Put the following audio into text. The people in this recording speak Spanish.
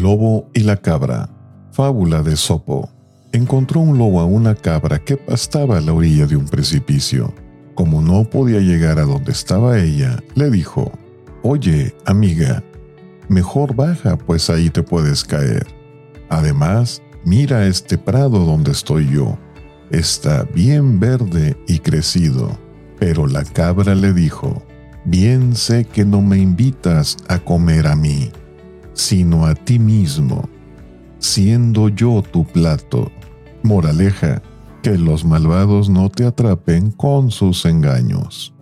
lobo y la cabra. Fábula de Sopo. Encontró un lobo a una cabra que pastaba a la orilla de un precipicio. Como no podía llegar a donde estaba ella, le dijo, Oye, amiga, mejor baja, pues ahí te puedes caer. Además, mira este prado donde estoy yo. Está bien verde y crecido. Pero la cabra le dijo, Bien sé que no me invitas a comer a mí, sino a ti mismo, siendo yo tu plato. Moraleja, que los malvados no te atrapen con sus engaños.